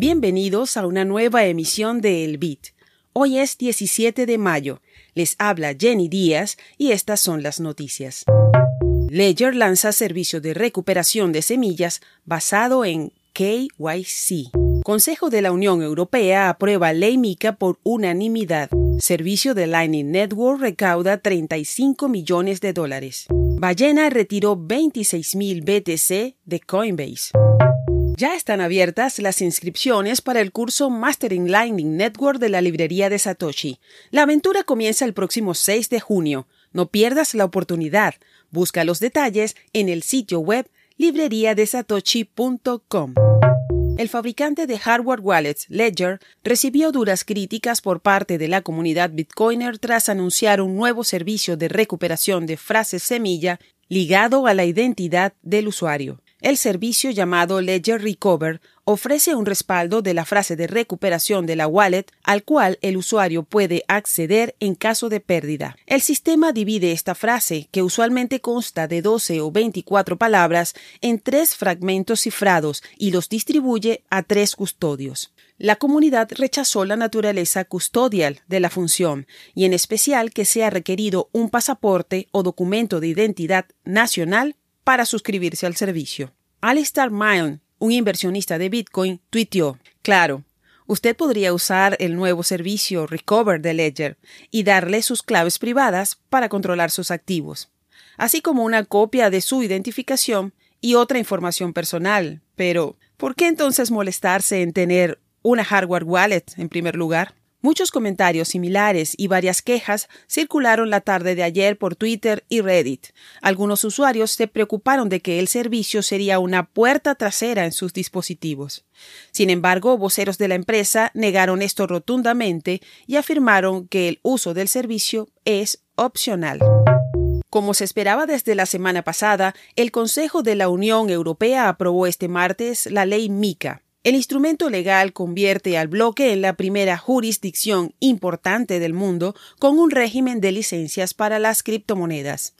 Bienvenidos a una nueva emisión de El Bit. Hoy es 17 de mayo. Les habla Jenny Díaz y estas son las noticias. Ledger lanza servicio de recuperación de semillas basado en KYC. Consejo de la Unión Europea aprueba ley MICA por unanimidad. Servicio de Lightning Network recauda 35 millones de dólares. Ballena retiró 26.000 BTC de Coinbase. Ya están abiertas las inscripciones para el curso Mastering Lightning Network de la librería de Satoshi. La aventura comienza el próximo 6 de junio. No pierdas la oportunidad. Busca los detalles en el sitio web libreriadesatoshi.com. El fabricante de hardware wallets Ledger recibió duras críticas por parte de la comunidad Bitcoiner tras anunciar un nuevo servicio de recuperación de frases semilla ligado a la identidad del usuario. El servicio llamado Ledger Recover ofrece un respaldo de la frase de recuperación de la wallet al cual el usuario puede acceder en caso de pérdida. El sistema divide esta frase, que usualmente consta de 12 o 24 palabras, en tres fragmentos cifrados y los distribuye a tres custodios. La comunidad rechazó la naturaleza custodial de la función y en especial que sea requerido un pasaporte o documento de identidad nacional para suscribirse al servicio. Alistair Milne, un inversionista de Bitcoin, tuiteó, claro, usted podría usar el nuevo servicio Recover de Ledger y darle sus claves privadas para controlar sus activos, así como una copia de su identificación y otra información personal. Pero, ¿por qué entonces molestarse en tener una hardware wallet en primer lugar? Muchos comentarios similares y varias quejas circularon la tarde de ayer por Twitter y Reddit. Algunos usuarios se preocuparon de que el servicio sería una puerta trasera en sus dispositivos. Sin embargo, voceros de la empresa negaron esto rotundamente y afirmaron que el uso del servicio es opcional. Como se esperaba desde la semana pasada, el Consejo de la Unión Europea aprobó este martes la ley MICA, el instrumento legal convierte al bloque en la primera jurisdicción importante del mundo con un régimen de licencias para las criptomonedas.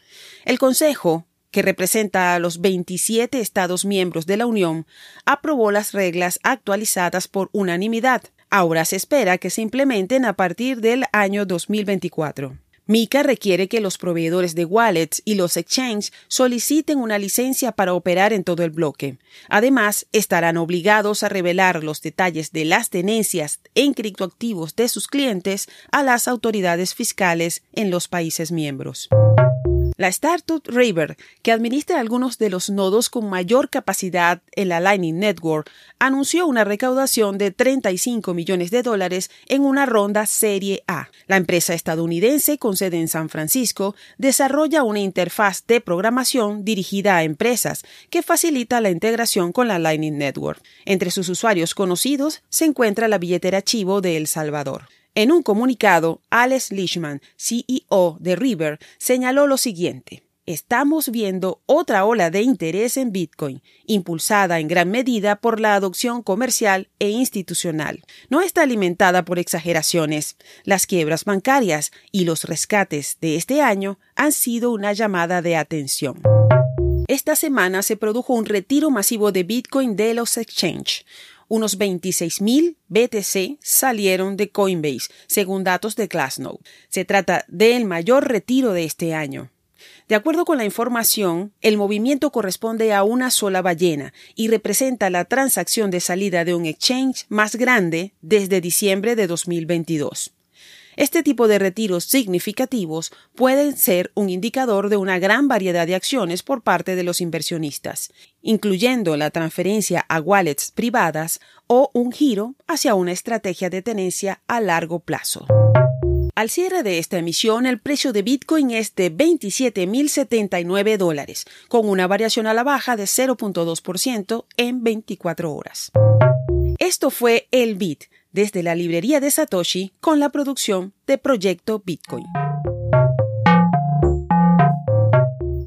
El Consejo, que representa a los 27 Estados miembros de la Unión, aprobó las reglas actualizadas por unanimidad. Ahora se espera que se implementen a partir del año 2024. MICA requiere que los proveedores de wallets y los exchanges soliciten una licencia para operar en todo el bloque. Además, estarán obligados a revelar los detalles de las tenencias en criptoactivos de sus clientes a las autoridades fiscales en los países miembros. La startup River, que administra algunos de los nodos con mayor capacidad en la Lightning Network, anunció una recaudación de 35 millones de dólares en una ronda Serie A. La empresa estadounidense, con sede en San Francisco, desarrolla una interfaz de programación dirigida a empresas que facilita la integración con la Lightning Network. Entre sus usuarios conocidos se encuentra la billetera Chivo de El Salvador. En un comunicado, Alex Leishman, CEO de River, señaló lo siguiente. Estamos viendo otra ola de interés en Bitcoin, impulsada en gran medida por la adopción comercial e institucional. No está alimentada por exageraciones. Las quiebras bancarias y los rescates de este año han sido una llamada de atención. Esta semana se produjo un retiro masivo de Bitcoin de los exchanges unos 26.000 BTC salieron de Coinbase, según datos de Glassnode. Se trata del mayor retiro de este año. De acuerdo con la información, el movimiento corresponde a una sola ballena y representa la transacción de salida de un exchange más grande desde diciembre de 2022. Este tipo de retiros significativos pueden ser un indicador de una gran variedad de acciones por parte de los inversionistas, incluyendo la transferencia a wallets privadas o un giro hacia una estrategia de tenencia a largo plazo. Al cierre de esta emisión, el precio de Bitcoin es de 27.079 dólares, con una variación a la baja de 0.2% en 24 horas. Esto fue el Bit desde la librería de Satoshi con la producción de Proyecto Bitcoin.